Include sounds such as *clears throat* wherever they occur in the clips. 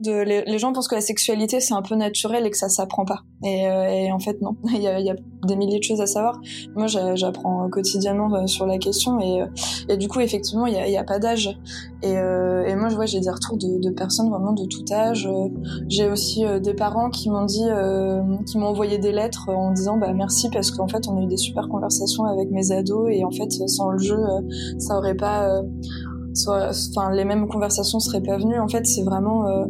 De, les, gens pensent que la sexualité c'est un peu naturel et que ça s'apprend pas. Et, euh, et, en fait non, *laughs* il y, a, il y, a, des milliers de choses à savoir. Moi j'apprends quotidiennement euh, sur la question et, euh, et du coup effectivement il y a, a, pas d'âge. Et, et, moi je vois j'ai des retours de, de, personnes vraiment de tout âge. J'ai aussi des parents qui m'ont dit, qui m'ont envoyé des lettres en disant bah merci parce qu'en fait on a eu des super conversations avec mes ados et en fait sans le jeu ça aurait pas les mêmes conversations seraient pas venues. En fait, c'est vraiment euh,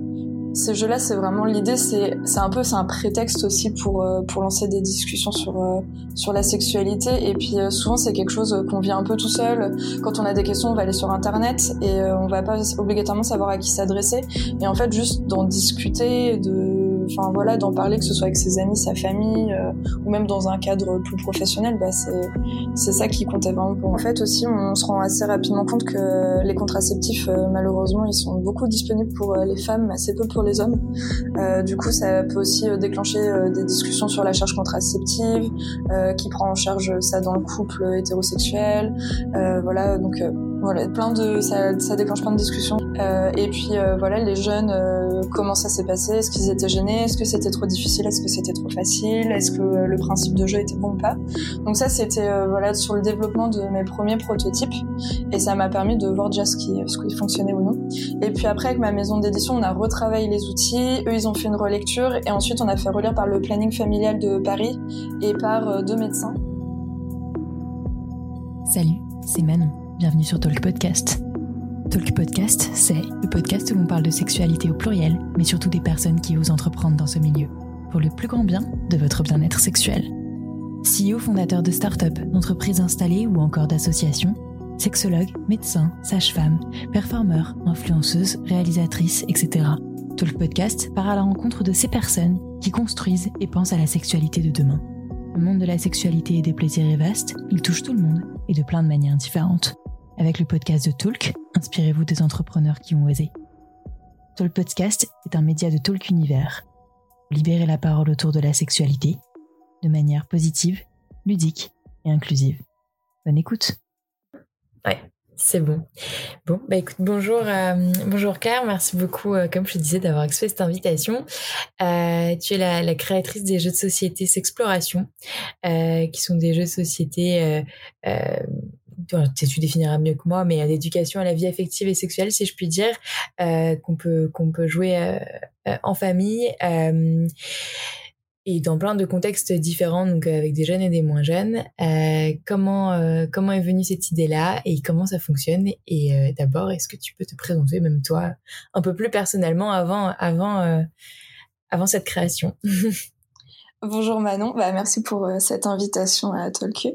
ces jeux-là, c'est vraiment l'idée. C'est, c'est un peu, c'est un prétexte aussi pour euh, pour lancer des discussions sur euh, sur la sexualité. Et puis souvent, c'est quelque chose qu'on vit un peu tout seul. Quand on a des questions, on va aller sur Internet et on va pas obligatoirement savoir à qui s'adresser. Et en fait, juste d'en discuter, de enfin voilà, d'en parler, que ce soit avec ses amis, sa famille, euh, ou même dans un cadre plus professionnel, bah, c'est ça qui comptait vraiment pour. En fait aussi, on se rend assez rapidement compte que les contraceptifs, euh, malheureusement, ils sont beaucoup disponibles pour euh, les femmes, assez peu pour les hommes. du coup, ça peut aussi déclencher des discussions sur la charge contraceptive, qui prend en charge ça dans le couple hétérosexuel, voilà, donc voilà, plein de, ça, déclenche plein de discussions. Euh, et puis euh, voilà, les jeunes, euh, comment ça s'est passé? Est-ce qu'ils étaient gênés? Est-ce que c'était trop difficile? Est-ce que c'était trop facile? Est-ce que le principe de jeu était bon ou pas? Donc ça, c'était voilà sur le développement de mes premiers prototypes, et ça m'a permis de voir déjà ce qui, ce qui fonctionnait ou non. Et puis après, avec ma maison d'édition, on a retravaillé les outils. Eux, ils ont fait une relecture, et ensuite on a fait relire par le planning familial de Paris et par deux médecins. Salut, c'est Manon bienvenue sur Talk Podcast. Talk Podcast, c'est le podcast où l'on parle de sexualité au pluriel, mais surtout des personnes qui osent entreprendre dans ce milieu, pour le plus grand bien de votre bien-être sexuel. CEO fondateur de start-up, d'entreprises installées ou encore d'associations, sexologue, médecin, sage-femme, performeur, influenceuse, réalisatrice, etc. Talk Podcast part à la rencontre de ces personnes qui construisent et pensent à la sexualité de demain. Le monde de la sexualité et des plaisirs est vaste, il touche tout le monde et de plein de manières différentes. Avec le podcast de Talk, inspirez-vous des entrepreneurs qui ont osé. Talk Podcast est un média de Talk Univers. Libérez la parole autour de la sexualité de manière positive, ludique et inclusive. Bonne écoute. Ouais, c'est bon. Bon, bah écoute, bonjour, euh, bonjour Claire, merci beaucoup, euh, comme je te disais, d'avoir accepté cette invitation. Euh, tu es la, la, créatrice des jeux de société S'Exploration, qui sont des jeux de société tu définiras mieux que moi, mais d'éducation à la vie affective et sexuelle, si je puis dire, euh, qu'on peut qu'on peut jouer euh, euh, en famille et dans plein de contextes différents, donc avec des jeunes et des moins jeunes. comment comment est venue cette idée-là et comment ça fonctionne Et d'abord, est-ce que tu peux te présenter même toi un peu plus personnellement avant avant avant cette création? *laughs* Bonjour Manon, bah, merci pour euh, cette invitation à Talk.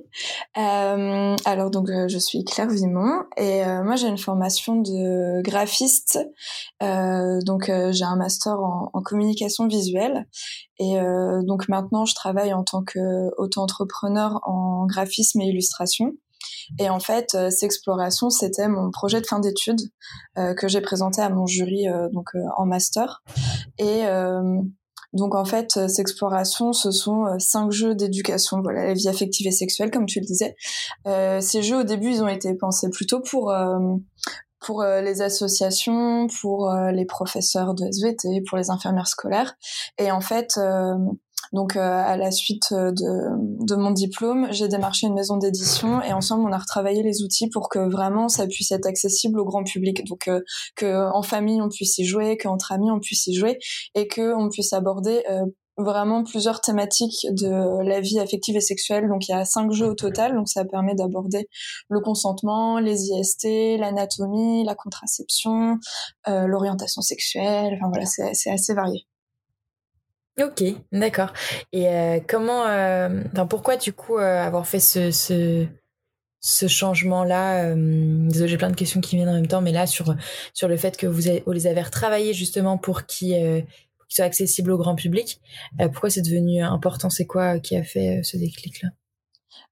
Euh, alors donc euh, je suis Claire Vimont et moi j'ai une formation de graphiste. donc j'ai un master en, communication visuelle et donc maintenant je travaille en tant qu'auto-entrepreneur en graphisme et illustration. Et en fait, S'Exploration, c'était mon projet de fin d'études que j'ai présenté à mon jury donc en master. Et donc en fait, euh, ces explorations, ce sont euh, cinq jeux d'éducation, voilà, la vie affective et sexuelle, comme tu le disais. Euh, ces jeux, au début, ils ont été pensés plutôt pour euh, pour les associations, pour les professeurs de SVT, pour les infirmières scolaires. Et en fait, donc euh, à la suite euh, de, de mon diplôme, j'ai démarché une maison d'édition et ensemble on a retravaillé les outils pour que vraiment ça puisse être accessible au grand public. Donc euh, que en famille on puisse y jouer, qu'entre amis on puisse y jouer et que on puisse aborder vraiment plusieurs thématiques de la vie affective et sexuelle. Donc il y a cinq jeux au total, donc ça permet d'aborder le consentement, les IST, l'anatomie, la contraception, euh, l'orientation sexuelle. Enfin voilà, c'est assez varié. Ok, d'accord. Et euh, comment, euh, pourquoi du coup euh, avoir fait ce, ce, changement-là Désolée, j'ai plein de questions qui viennent en même temps, mais là sur sur le fait que vous, vous les avez retravaillés justement pour qu'ils soient accessibles au grand public. pourquoi c'est devenu important? C'est quoi qui a fait ce déclic-là?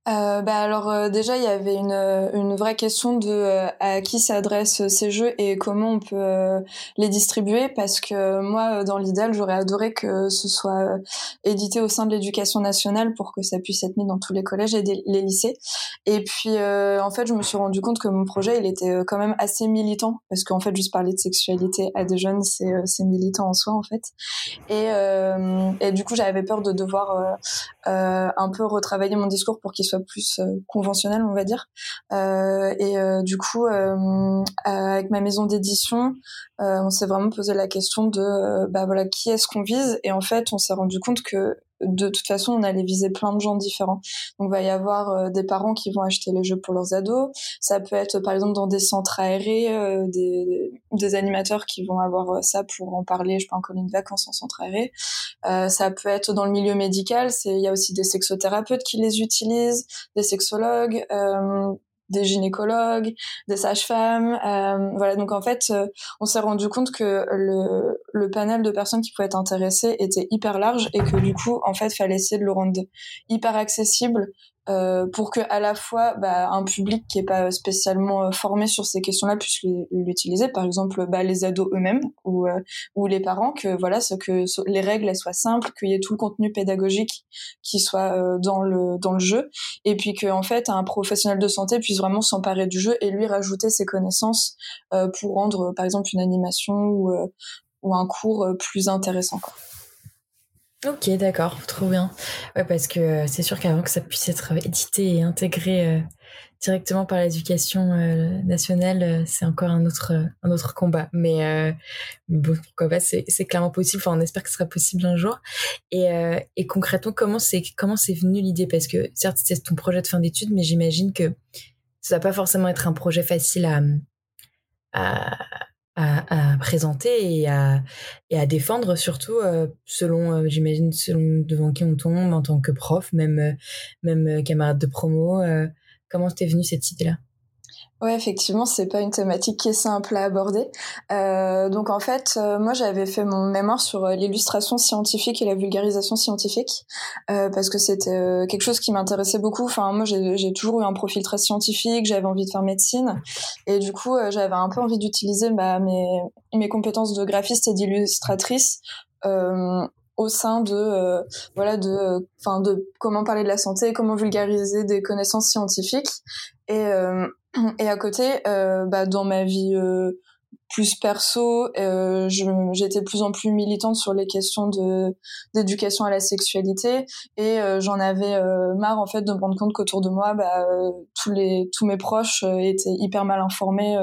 Euh, bah alors euh, déjà il y avait une, euh, une vraie question de euh, à qui s'adressent ces jeux et comment on peut les distribuer parce que moi dans l'idéal j'aurais adoré que ce soit édité au sein de l'éducation nationale pour que ça puisse être mis dans tous les collèges et les lycées. Et puis en fait je me suis rendu compte que mon projet il était quand même assez militant parce qu'en fait juste parler de sexualité à des jeunes c'est c'est militant en soi en fait. Et et du coup j'avais peur de devoir un peu retravailler mon discours pour qu'il soit plus euh, conventionnel, on va dire. Euh, et euh, du coup, avec ma maison d'édition, on s'est vraiment posé la question de, bah voilà, qui est-ce qu'on vise? Et en fait, on s'est rendu compte que de toute façon, on allait viser plein de gens différents. Donc, il va y avoir euh, des parents qui vont acheter les jeux pour leurs ados. Ça peut être, par exemple, dans des centres aérés, euh, des, des, animateurs qui vont avoir euh, ça pour en parler, je pas, en colonie de vacances en centre aéré. ça peut être dans le milieu médical. Il y a aussi des sexothérapeutes qui les utilisent, des sexologues des gynécologues, des sages-femmes. Euh, voilà, donc en fait, euh, on s'est rendu compte que le, le panel de personnes qui pouvaient être intéressées était hyper large et que du coup, en fait, fallait essayer de le rendre hyper accessible euh, pour que à la fois bah, un public qui est pas spécialement euh, formé sur ces questions-là puisse l'utiliser, par exemple bah, les ados eux-mêmes ou euh, ou les parents, que voilà, ce que les règles elles soient simples, qu'il y ait tout le contenu pédagogique qui soit dans le dans le jeu, et puis que en fait un professionnel de santé puisse vraiment s'emparer du jeu et lui rajouter ses connaissances pour rendre par exemple une animation ou ou un cours plus intéressant. Quoi. Ok, d'accord, trop bien. Ouais, parce que euh, c'est sûr qu'avant que ça puisse être édité et intégré euh, directement par l'éducation euh, nationale, c'est encore un autre un autre combat. Mais bon, pourquoi pas, c'est c'est clairement possible. Enfin, on espère que ce sera possible un jour. Et et concrètement, comment c'est comment c'est venu l'idée? Parce que certes, c'est ton projet de fin d'études, mais j'imagine que ça va pas forcément être un projet facile à à à, présenter et à, et à défendre, surtout euh, selon, euh, j'imagine, selon devant qui on tombe en tant que prof, même, euh, même camarade de promo. comment t'es venue cette idée-là? Ouais, effectivement, c'est pas une thématique qui est simple à aborder. Euh, donc en fait, euh, moi j'avais fait mon mémoire sur euh, l'illustration scientifique et la vulgarisation scientifique euh, parce que c'était euh, quelque chose qui m'intéressait beaucoup. Enfin, moi j'ai toujours eu un profil très scientifique, j'avais envie de faire médecine et du coup j'avais un peu envie d'utiliser bah, mes mes compétences de graphiste et d'illustratrice au sein de voilà de enfin de comment parler de la santé, comment vulgariser des connaissances scientifiques et et à côté, euh, bah, dans ma vie euh, plus perso, euh, j'étais plus en plus militante sur les questions de d'éducation à la sexualité. Et euh, j'en avais euh, marre en fait de me rendre compte qu'autour de moi, bah, tous les tous mes proches étaient hyper mal informés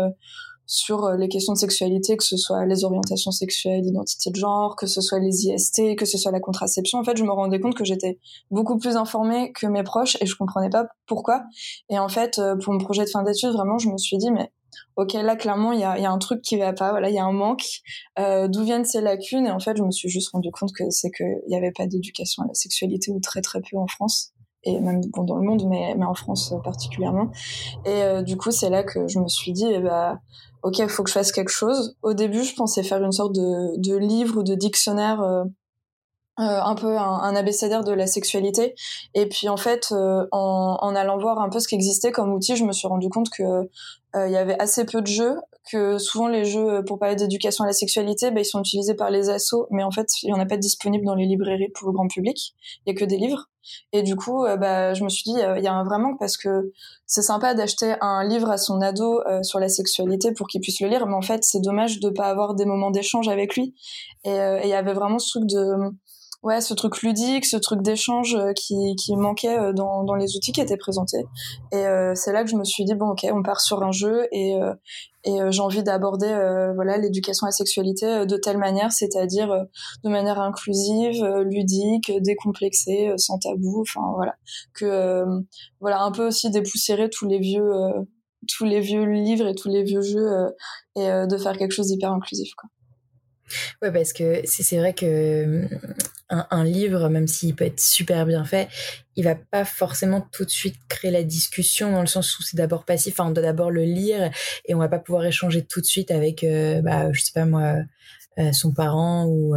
sur les questions de sexualité, que ce soit les orientations sexuelles, l'identité de genre, que ce soit les IST, que ce soit la contraception. En fait, je me rendais compte que j'étais beaucoup plus informée que mes proches et je comprenais pas pourquoi. Et en fait, pour mon projet de fin d'études, vraiment, je me suis dit, mais ok, là, clairement, il y a, y a, un truc qui va pas, voilà, il y a un manque. Euh, D'où viennent ces lacunes? Et en fait, je me suis juste rendu compte que c'est qu'il n'y avait pas d'éducation à la sexualité ou très très peu en France et même bon, dans le monde, mais, mais en France particulièrement. Et euh, du coup, c'est là que je me suis dit, eh ben, ok, il faut que je fasse quelque chose. Au début, je pensais faire une sorte de, de livre ou de dictionnaire, euh, euh, un peu un, un, abécédaire de la sexualité. Et puis en fait, euh, en, en, allant voir un peu ce qui existait comme outil, je me suis rendu compte que euh, il y avait assez peu de jeux, que souvent les jeux pour parler d'éducation à la sexualité, bah, ils sont utilisés par les assos, mais en fait, il y en a pas disponible dans les librairies pour le grand public. Il y a que des livres. Et du coup, euh, bah, je me suis dit, il y a un vrai parce que c'est sympa d'acheter un livre à son ado euh, sur la sexualité pour qu'il puisse le lire, mais en fait, c'est dommage de pas avoir des moments d'échange avec lui. Et il y avait vraiment ce truc de ouais, ce truc ludique, ce truc d'échange euh, qui, qui manquait euh, dans, dans les outils qui étaient présentés. Et euh, c'est là que je me suis dit bon ok, on part sur un jeu et et j'ai envie d'aborder voilà l'éducation à la sexualité de telle manière, c'est-à-dire de manière inclusive, ludique, décomplexée, sans tabou, enfin voilà que voilà un peu aussi dépoussiérer tous les vieux tous les vieux livres et tous les vieux jeux et de faire quelque chose d'hyper inclusif quoi. Ouais, parce que c'est vrai que un, livre, même s'il peut être super bien fait, il va pas forcément tout de suite créer la discussion dans le sens où c'est d'abord passif. Enfin, on doit d'abord le lire et on va pas pouvoir échanger tout de suite avec, euh, bah, je sais pas moi, son parent ou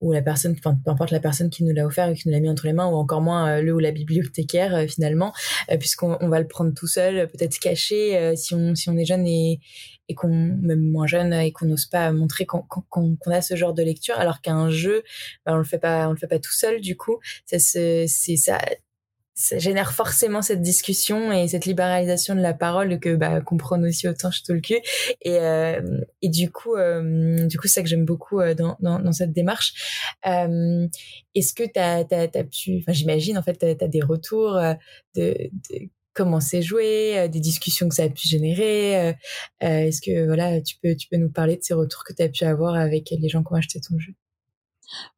ou la personne, enfin peu importe la personne qui nous l'a offert et qui nous l'a mis entre les mains, ou encore moins le ou la bibliothécaire finalement, puisqu'on on va le prendre tout seul, peut-être caché si on si on est jeune et et qu'on même moins jeune et qu'on n'ose pas montrer qu'on a ce genre de lecture alors qu'un jeu ben, on le fait pas on le fait pas tout seul du coup. Ça c'est ça ça génère forcément cette discussion et cette libéralisation de la parole que bah qu'on prenne aussi autant chez Tolkien et euh, et du coup euh, du coup c'est ça que j'aime beaucoup euh, dans, dans, dans cette démarche euh, est-ce que t'as t'as as pu enfin j'imagine en fait t'as as des retours euh, de, de comment c'est joué, des discussions que ça a pu générer. Est-ce que voilà, tu peux tu peux nous parler de ces retours que tu as pu avoir avec les gens qui ont acheté ton jeu?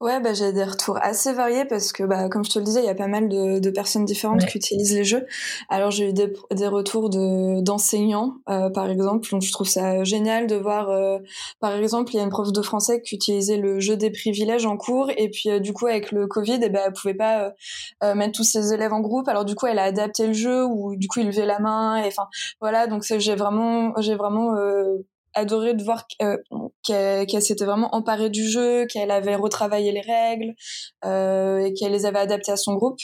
Ouais, bah, j'ai des retours assez variés parce que, bah, comme je te le disais, il y a pas mal de, de personnes différentes qui utilisent les jeux. Alors, j'ai eu des, des retours de, d'enseignants, euh, par exemple. Donc, je trouve ça génial de voir, euh, par exemple, il y a une prof de français qui utilisait le jeu des privilèges en cours. Et puis, euh, du coup, avec le Covid, eh ben, elle pouvait pas mettre tous ses élèves en groupe. Alors, du coup, elle a adapté le jeu ou, du coup, il levait la main. Et enfin, voilà. Donc, j'ai vraiment, j'ai vraiment adoré de voir euh, qu'elle s'était vraiment emparée du jeu, qu'elle avait retravaillé les règles euh, et qu'elle les avait adaptées à son groupe.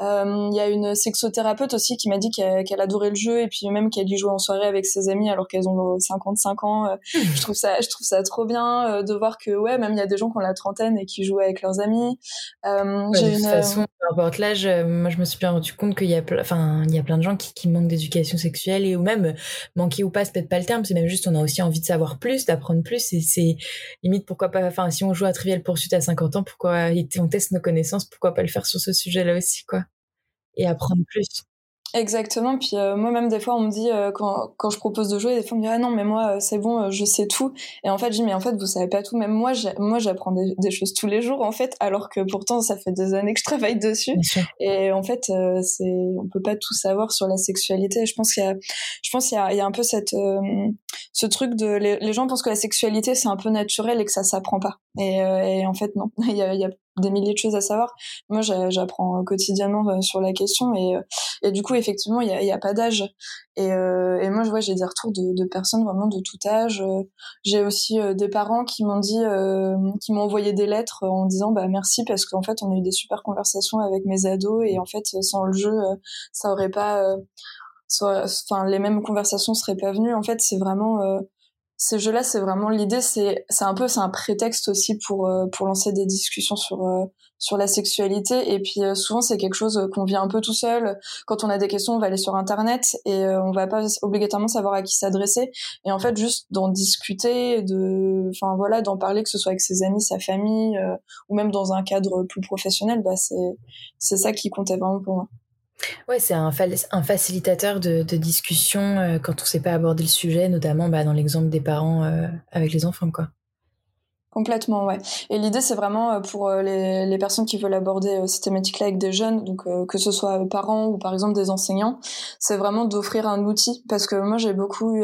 Euh, il y a une sexothérapeute aussi qui m'a dit qu'elle adorait le jeu et puis même qu'elle y jouait en soirée avec ses amis alors qu'elles ont 55 ans. Mmh. je trouve ça, je trouve ça trop bien de voir que ouais, même il y a des gens qui ont la trentaine et qui jouent avec leurs amis. de toute façon, peu importe l'âge, moi je me suis bien rendu compte qu'il y a, enfin, il y a plein de gens qui, qui manquent d'éducation sexuelle et ou même manquer ou pas, c'est peut-être pas le terme, c'est même juste on a aussi envie de savoir plus, d'apprendre plus. Et c'est limite pourquoi pas. Enfin, si on joue à Trivial Poursuite à 50 ans, pourquoi on teste nos connaissances, pourquoi pas le faire sur ce sujet-là aussi, quoi. Et apprendre plus. Exactement. Puis euh, moi même des fois on me dit euh, quand, quand je propose de jouer, des fois on me dit ah non mais moi euh, c'est bon, je sais tout. Et en fait je dis mais en fait vous savez pas tout. Même moi moi j'apprends des, choses tous les jours en fait, alors que pourtant ça fait des années que je travaille dessus. Et en fait c'est on peut pas tout savoir sur la sexualité. Je pense qu'il y a je pense qu'il y a, il y a un peu cette ce truc de les, gens pensent que la sexualité c'est un peu naturel et que ça s'apprend pas. Et, et en fait non. *laughs* il y a, il y a des milliers de choses à savoir. Moi, j'apprends quotidiennement euh, sur la question et, euh, et du coup, effectivement, il n'y a, pas d'âge. Et, euh, et moi, je vois, j'ai des retours de, personnes vraiment de tout âge. J'ai aussi des parents qui m'ont dit, qui m'ont envoyé des lettres en disant, bah merci parce qu'en fait, on a eu des super conversations avec mes ados et en fait, sans le jeu, ça aurait pas, enfin, les mêmes conversations seraient pas venues. En fait, c'est vraiment ces jeux-là, c'est vraiment l'idée, c'est c'est un peu c'est un prétexte aussi pour euh, pour lancer des discussions sur euh, sur la sexualité et puis euh, souvent c'est quelque chose qu'on vit un peu tout seul. Quand on a des questions, on va aller sur internet et on va pas obligatoirement savoir à qui s'adresser et en fait juste d'en discuter, de enfin voilà, d'en parler que ce soit avec ses amis, sa famille ou même dans un cadre plus professionnel, bah c'est c'est ça qui comptait vraiment pour moi. Ouais, c'est un, facilitateur de, de discussion euh, quand on ne sait pas aborder le sujet, notamment bah, dans l'exemple des parents euh, avec les enfants, quoi. Complètement, ouais. Et l'idée, c'est vraiment euh, pour euh, les, les, personnes qui veulent aborder euh, ces thématiques-là avec des jeunes, donc que ce soit parents ou par exemple des enseignants, c'est vraiment d'offrir un outil. Parce que moi, j'ai beaucoup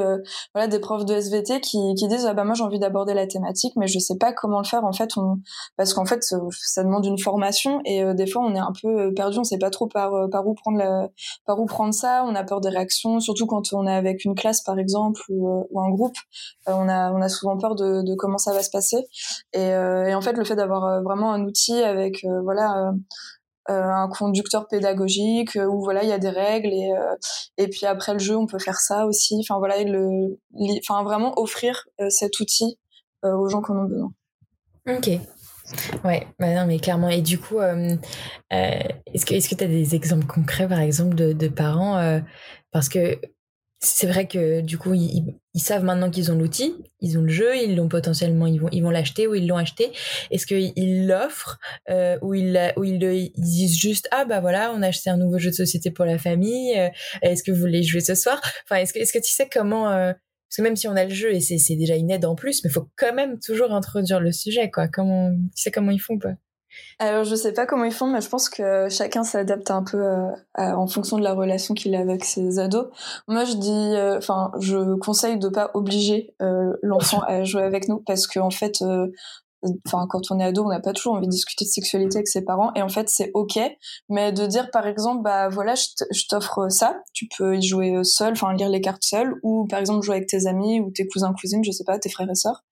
voilà, des profs de SVT qui, qui disent ah bah moi j'ai envie d'aborder la thématique, mais je sais pas comment le faire. En fait, on... parce qu'en fait, ça demande une formation et des fois on est un peu perdu, on sait pas trop par par où prendre la... par où prendre ça. On a peur des réactions, surtout quand on est avec une classe par exemple ou, ou un groupe. on a on a souvent peur de, de comment ça va se passer. Euh, et, en fait, le fait d'avoir euh, vraiment un outil avec euh, voilà un conducteur pédagogique où voilà il y a des règles et et puis après le jeu on peut faire ça aussi. Enfin voilà, le, enfin vraiment offrir cet outil aux gens qui en ont besoin. Ok. Ouais, bah non, mais clairement. Et du coup, est-ce que est-ce que tu as des exemples concrets, par exemple, de, de parents Parce que c'est vrai que du coup ils, savent maintenant qu'ils ont l'outil, ils ont le jeu, ils l'ont potentiellement, ils vont ils vont l'acheter ou ils l'ont acheté. Est-ce qu'ils l'offrent euh, ou ils ou ils, disent juste ah bah voilà on a acheté un nouveau jeu de société pour la famille. Euh, est-ce que vous voulez jouer ce soir? Enfin est-ce que est-ce que tu sais comment euh, parce que même si on a le jeu et c'est c'est déjà une aide en plus, mais il faut quand même toujours introduire le sujet quoi. Comment tu sais comment ils font pas alors je sais pas comment ils font, mais je pense que chacun s'adapte un peu euh, en fonction de la relation qu'il a avec ses ados. Moi je dis, euh, enfin je conseille de pas obliger euh, l'enfant à jouer avec nous parce qu'en en fait enfin quand on est ado on n'a pas toujours envie de discuter de sexualité avec ses parents. Et en fait c'est ok. Mais de dire par exemple bah voilà je t'offre ça. Tu peux y jouer seul enfin lire les cartes seul. Ou par exemple jouer avec tes amis ou tes cousins cousines je sais pas tes frères et sœurs.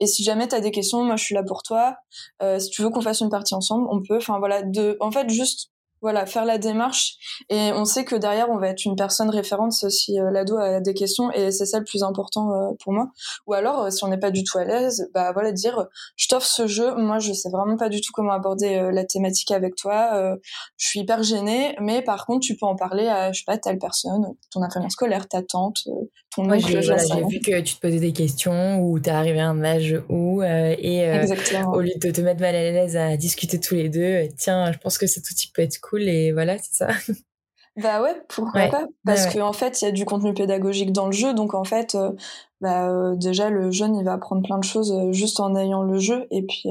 Et si jamais t'as des questions moi je suis là pour toi. Euh, si tu veux qu'on fasse une partie ensemble on peut. Enfin voilà de en fait juste voilà, faire la démarche. Et on sait que derrière, on va être une personne référente si euh, l'ado a des questions, et c'est ça le plus important euh, pour moi. Ou alors, euh, si on n'est pas du tout à l'aise, bah voilà, dire, je t'offre ce jeu, moi je sais vraiment pas du tout comment aborder la thématique avec toi, je suis hyper gênée, mais par contre, tu peux en parler à, je sais pas, telle personne, ton infirmière scolaire, ta tante, ton oncle. J'ai vu que tu te posais des questions, ou t'es arrivé à un âge où, et au lieu de te mettre mal à l'aise à discuter tous les deux, tiens, je pense que cet outil peut être cool et voilà, c'est ça. Bah ouais, pourquoi pas? Parce qu'en en fait, il y a du contenu pédagogique dans le jeu, donc en fait, euh, bah, euh, déjà le jeune il va apprendre plein de choses euh, juste en ayant le jeu, et puis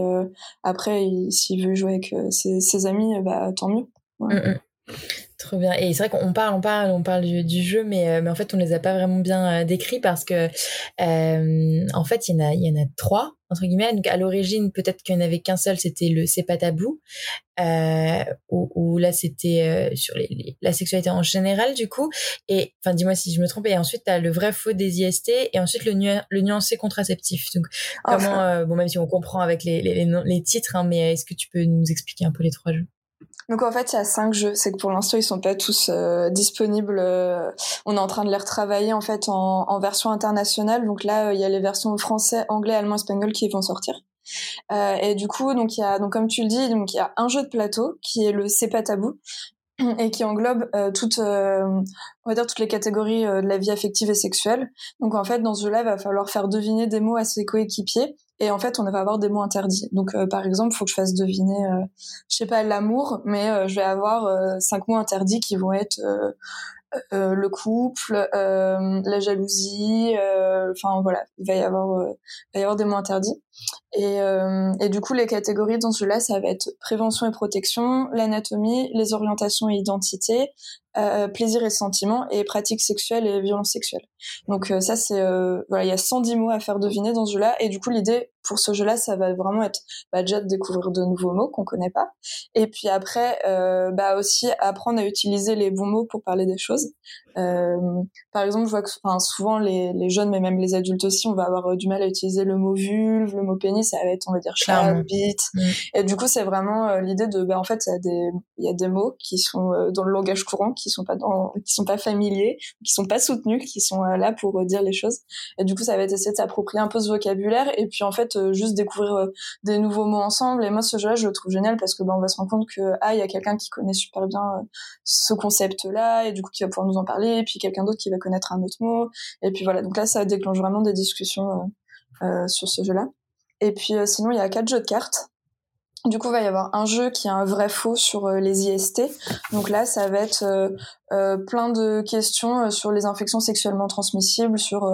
après, s'il veut jouer avec ses, amis, bah tant mieux. Mmh, mmh. Trop bien. Et c'est vrai qu'on parle, on parle, on parle du, jeu, mais, mais en fait, on les a pas vraiment bien décrits parce que, en fait, il y en a, il y en a trois entre guillemets. Donc à l'origine, peut-être qu'il n'y en avait qu'un seul, c'était le c'est pas tabou, euh, où, là c'était euh, sur les, la sexualité en général du coup. Et enfin dis-moi si je me trompe. Et ensuite tu as le vrai faux des IST et ensuite le, le nuancé contraceptif. Donc comment, euh, bon même si on comprend avec les, les, les titres, hein, mais est-ce que tu peux nous expliquer un peu les trois jeux? Donc en fait, il y a cinq jeux. C'est que pour l'instant, ils sont pas tous euh, disponibles. Euh, on est en train de les retravailler en fait en, en version internationale. Donc là, il y a les versions français, anglais, allemand, espagnol qui vont sortir. Euh, et du coup, donc il y a donc comme tu le dis, donc il y a un jeu de plateau qui est le C'est pas tabou *clears throat* et qui englobe euh, toutes on va dire toutes les catégories de la vie affective et sexuelle. Donc en fait, dans ce jeu-là, il va falloir faire deviner des mots à ses coéquipiers et en fait on va avoir des mots interdits. Donc euh, par exemple il faut que je fasse deviner euh, je sais pas l'amour mais euh, je vais avoir cinq mots interdits qui vont être le couple la jalousie enfin voilà il va y avoir il va y avoir des mots interdits et, et du coup les catégories dans cela ça va être prévention et protection l'anatomie les orientations et identités euh, plaisir et sentiment et pratiques sexuelles et violences sexuelles. Donc euh, ça c'est euh, voilà, il y a 110 mots à faire deviner dans ce jeu-là et du coup l'idée pour ce jeu-là, ça va vraiment être bah, déjà de découvrir de nouveaux mots qu'on connaît pas et puis après bah aussi apprendre à utiliser les bons mots pour parler des choses. par exemple, je vois que enfin, souvent les, les jeunes mais même les adultes aussi, on va avoir du mal à utiliser le mot vulve, le mot pénis, ça va être on va dire chat, bite. Mm. Et du coup, c'est vraiment l'idée de bah en fait, il y a des il y a des mots qui sont dans le langage courant qui sont pas dans, qui sont pas familiers, qui sont pas soutenus, qui sont euh, là pour euh, dire les choses. Et du coup, ça va être essayer de s'approprier un peu ce vocabulaire et puis en fait euh, juste découvrir des nouveaux mots ensemble. Et moi, ce jeu-là, je le trouve génial parce que ben on va se rendre compte que ah, il y a quelqu'un qui connaît super bien ce concept-là et du coup qui va pouvoir nous en parler, et puis quelqu'un d'autre qui va connaître un autre mot. Et puis voilà, donc là, ça déclenche vraiment des discussions sur ce jeu-là. Et puis sinon, il y a quatre jeux de cartes. Du coup, il va y avoir un jeu qui est un vrai faux sur euh, les IST. Donc là, ça va être euh, euh, plein de questions sur les infections sexuellement transmissibles, sur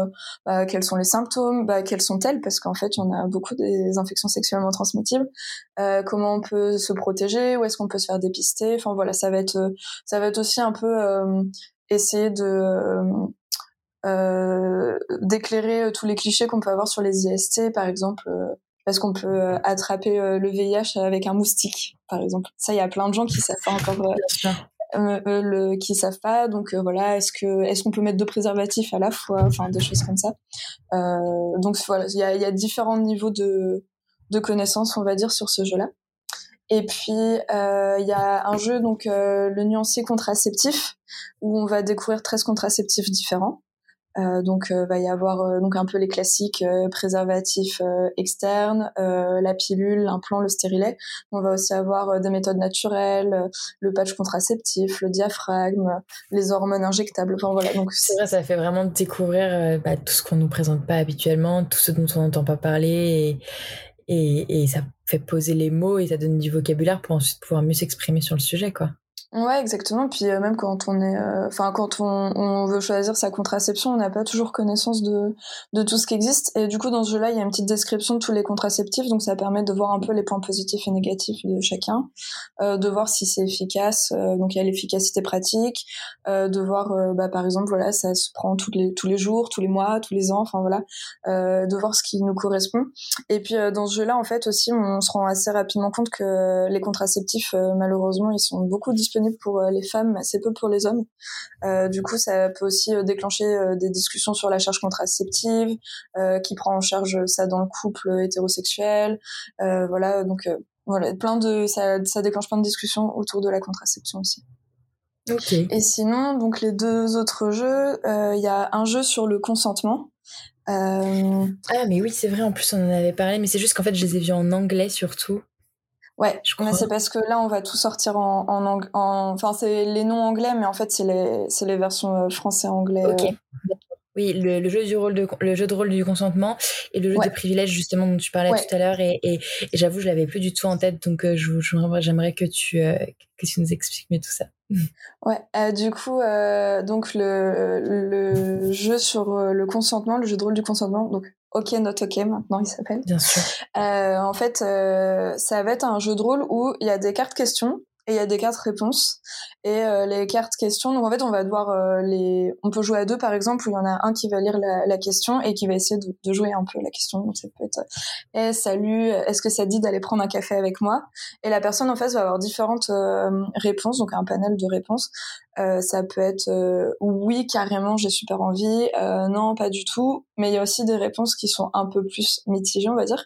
bah, quels sont les symptômes, bah, quelles sont-elles, parce qu'en fait, on a beaucoup des infections sexuellement transmissibles. comment on peut se protéger, où est-ce qu'on peut se faire dépister. Enfin voilà, ça va être, ça va être aussi un peu essayer de d'éclairer tous les clichés qu'on peut avoir sur les IST, par exemple parce qu'on peut euh, attraper euh, le VIH avec un moustique, par exemple. Ça, il y a plein de gens qui savent pas encore. Euh, le, qui savent pas. Donc voilà est-ce que est-ce qu'on peut mettre deux préservatifs à la fois enfin des choses comme ça? Donc voilà il y a, y a, différents niveaux de de connaissances on va dire sur ce jeu là et puis il y a un jeu donc le nuancier contraceptif où on va découvrir 13 contraceptifs différents. euh, donc, euh, va y avoir euh, donc un peu les classiques préservatifs externes, la pilule, l'implant, le stérilet. On va aussi avoir des méthodes naturelles, le patch contraceptif, le diaphragme, les hormones injectables. Enfin voilà. Donc c'est vrai, ça fait vraiment découvrir bah, tout ce qu'on nous présente pas habituellement, tout ce dont on n'entend pas parler, et, et, et ça fait poser les mots et ça donne du vocabulaire pour ensuite pouvoir mieux s'exprimer sur le sujet, quoi. Ouais, exactement. Puis euh, même quand on est, euh, enfin quand on, on, veut choisir sa contraception, on n'a pas toujours connaissance de de tout ce qui existe. Et du coup, dans ce jeu-là, il y a une petite description de tous les contraceptifs, donc ça permet de voir un peu les points positifs et négatifs de chacun, euh, de voir si c'est efficace. Euh, donc il y a l'efficacité pratique, de voir, bah, par exemple, voilà, ça se prend tous les tous les jours, tous les mois, tous les ans, enfin voilà, de voir ce qui nous correspond. Et puis dans ce jeu-là, en fait aussi, on se rend assez rapidement compte que les contraceptifs, malheureusement, ils sont beaucoup disponibles pour euh, les femmes, assez peu pour les hommes. Euh, du coup, ça peut aussi euh, déclencher des discussions sur la charge contraceptive, qui prend en charge ça dans le couple hétérosexuel. voilà, donc voilà, plein de ça, ça déclenche plein de discussions autour de la contraception aussi. Ok. Et sinon, donc les deux autres jeux, il y a un jeu sur le consentement. Euh... Ah mais oui, c'est vrai. En plus, on en avait parlé, mais c'est juste qu'en fait, je les ai vus en anglais surtout. Ouais, je crois. c'est parce que là, on va tout sortir en, en, en... enfin, c'est les noms anglais, mais en fait, c'est les, c'est les versions euh, français-anglais. Ok. Euh. Oui, le, jeu du rôle de le jeu de rôle du consentement et le jeu de privilège justement dont tu parlais tout à l'heure et, et, j'avoue je l'avais plus du tout en tête donc euh, j'aimerais que tu que tu nous expliques mieux tout ça. *laughs* Ouais, du coup donc le le jeu sur le consentement, le jeu de rôle du consentement donc Ok Not Ok maintenant il s'appelle. Bien sûr. Euh, en fait, euh, ça va être un jeu de rôle où il y a des cartes questions et il y a des cartes réponses. Et euh, les cartes questions donc en fait on va devoir euh, les on peut jouer à deux. Par exemple où il y en a un qui va lire la, la question et qui va essayer de, de, jouer un peu la question. Donc ça peut être eh salut est-ce que ça dit d'aller prendre un café avec moi? Et la personne en face va avoir différentes réponses donc un panel de réponses euh, ça peut être euh, oui carrément j'ai super envie, euh, non pas du tout, mais il y a aussi des réponses qui sont un peu plus mitigées on va dire.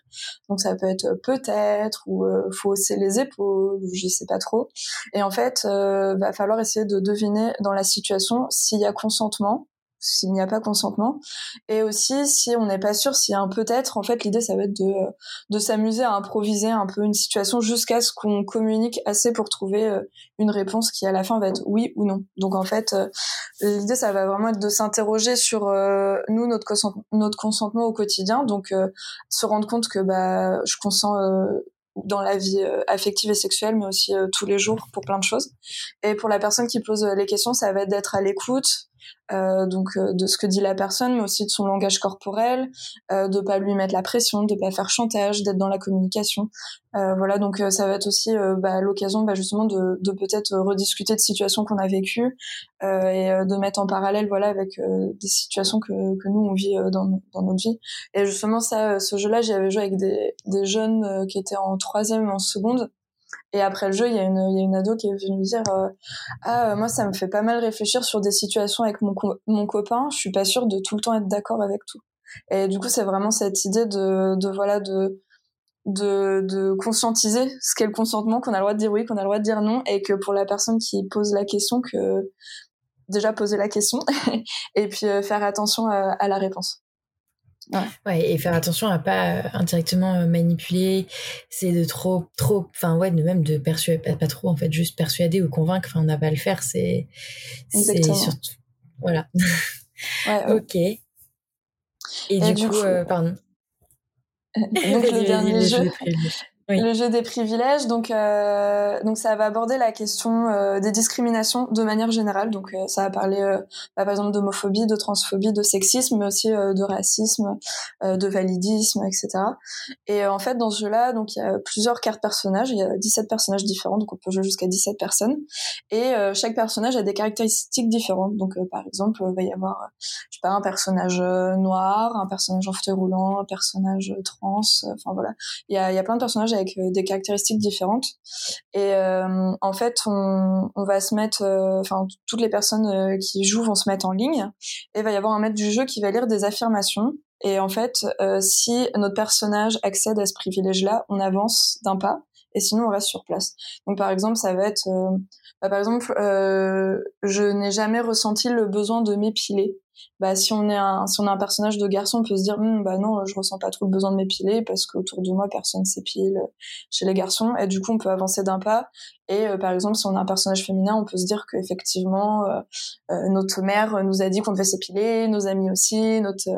Donc ça peut être peut-être ou faut hausser les épaules ou je sais pas trop. Et en fait va falloir essayer de deviner dans la situation s'il y a consentement s'il n'y a pas consentement. Et aussi, si on n'est pas sûr, s'il y a un peut-être, en fait, l'idée, ça va être de, de s'amuser à improviser un peu une situation jusqu'à ce qu'on communique assez pour trouver euh, une réponse qui, à la fin, va être oui ou non. Donc, en fait, euh, l'idée, ça va vraiment être de s'interroger sur, euh, nous, notre, consentement, notre consentement au quotidien. Donc, se rendre compte que, bah, je consens dans la vie affective et sexuelle, mais aussi tous les jours pour plein de choses. Et pour la personne qui pose les questions, ça va être d'être à l'écoute, euh, donc euh, de ce que dit la personne, mais aussi de son langage corporel, euh, de pas lui mettre la pression, de pas faire chantage, d'être dans la communication. Euh, voilà, donc ça va être aussi bah, l'occasion bah, justement de, peut-être rediscuter de situations qu'on a vécues et de mettre en parallèle voilà avec des situations que, nous on vit dans, notre vie. Et justement ça, ce jeu-là, j'y avais joué avec des, des jeunes qui étaient en troisième, en seconde. Et après le jeu, il y a une, il y a une ado qui est venue me dire euh, ah euh, moi ça me fait pas mal réfléchir sur des situations avec mon mon copain. Je suis pas sûre de tout le temps être d'accord avec tout. Et du coup, c'est vraiment cette idée de, de voilà de de, de conscientiser ce qu'est le consentement, qu'on a le droit de dire oui, qu'on a le droit de dire non, et que pour la personne qui pose la question, que déjà poser la question *laughs* et puis euh, faire attention à la réponse. Ouais. et faire attention à pas euh, indirectement euh, manipuler, c'est de trop, trop, enfin ouais, de même de persuader, pas, trop en fait, juste persuader ou convaincre, enfin on n'a pas à le faire, c'est, c'est surtout, voilà. Ouais, *laughs* ok. Et, du, coup, euh, pardon. *laughs* Donc le dernier jeu, le jeu des privilèges, donc euh, donc ça va aborder la question euh, des discriminations de manière générale. Donc euh, ça va parler bah, par exemple d'homophobie, de transphobie, de sexisme, mais aussi de racisme, de validisme, etc. Et en fait dans ce jeu-là, donc il y a plusieurs cartes personnages, il y a 17 personnages différents, donc on peut jouer jusqu'à 17 personnes. Et chaque personnage a des caractéristiques différentes. Donc par exemple, il va y avoir je sais pas un personnage noir, un personnage en fauteuil roulant, un personnage trans, enfin voilà, il y a il y a plein de personnages avec euh, des caractéristiques différentes. Et euh, en fait, on, va se mettre, euh, enfin, toutes les personnes qui jouent vont se mettre en ligne et il va y avoir un maître du jeu qui va lire des affirmations. Et en fait, si notre personnage accède à ce privilège-là, on avance d'un pas et sinon on reste sur place. Donc par exemple, ça va être, bah, par exemple, je n'ai jamais ressenti le besoin de m'épiler bah si on est un si on a un personnage de garçon on peut se dire hm, bah non je ressens pas trop le besoin de m'épiler parce qu'autour de moi personne s'épile chez les garçons. Et du coup on peut avancer d'un pas. Et euh, par exemple si on a un personnage féminin on peut se dire qu'effectivement euh, euh, notre mère nous a dit qu'on devait s'épiler nos amis aussi notre je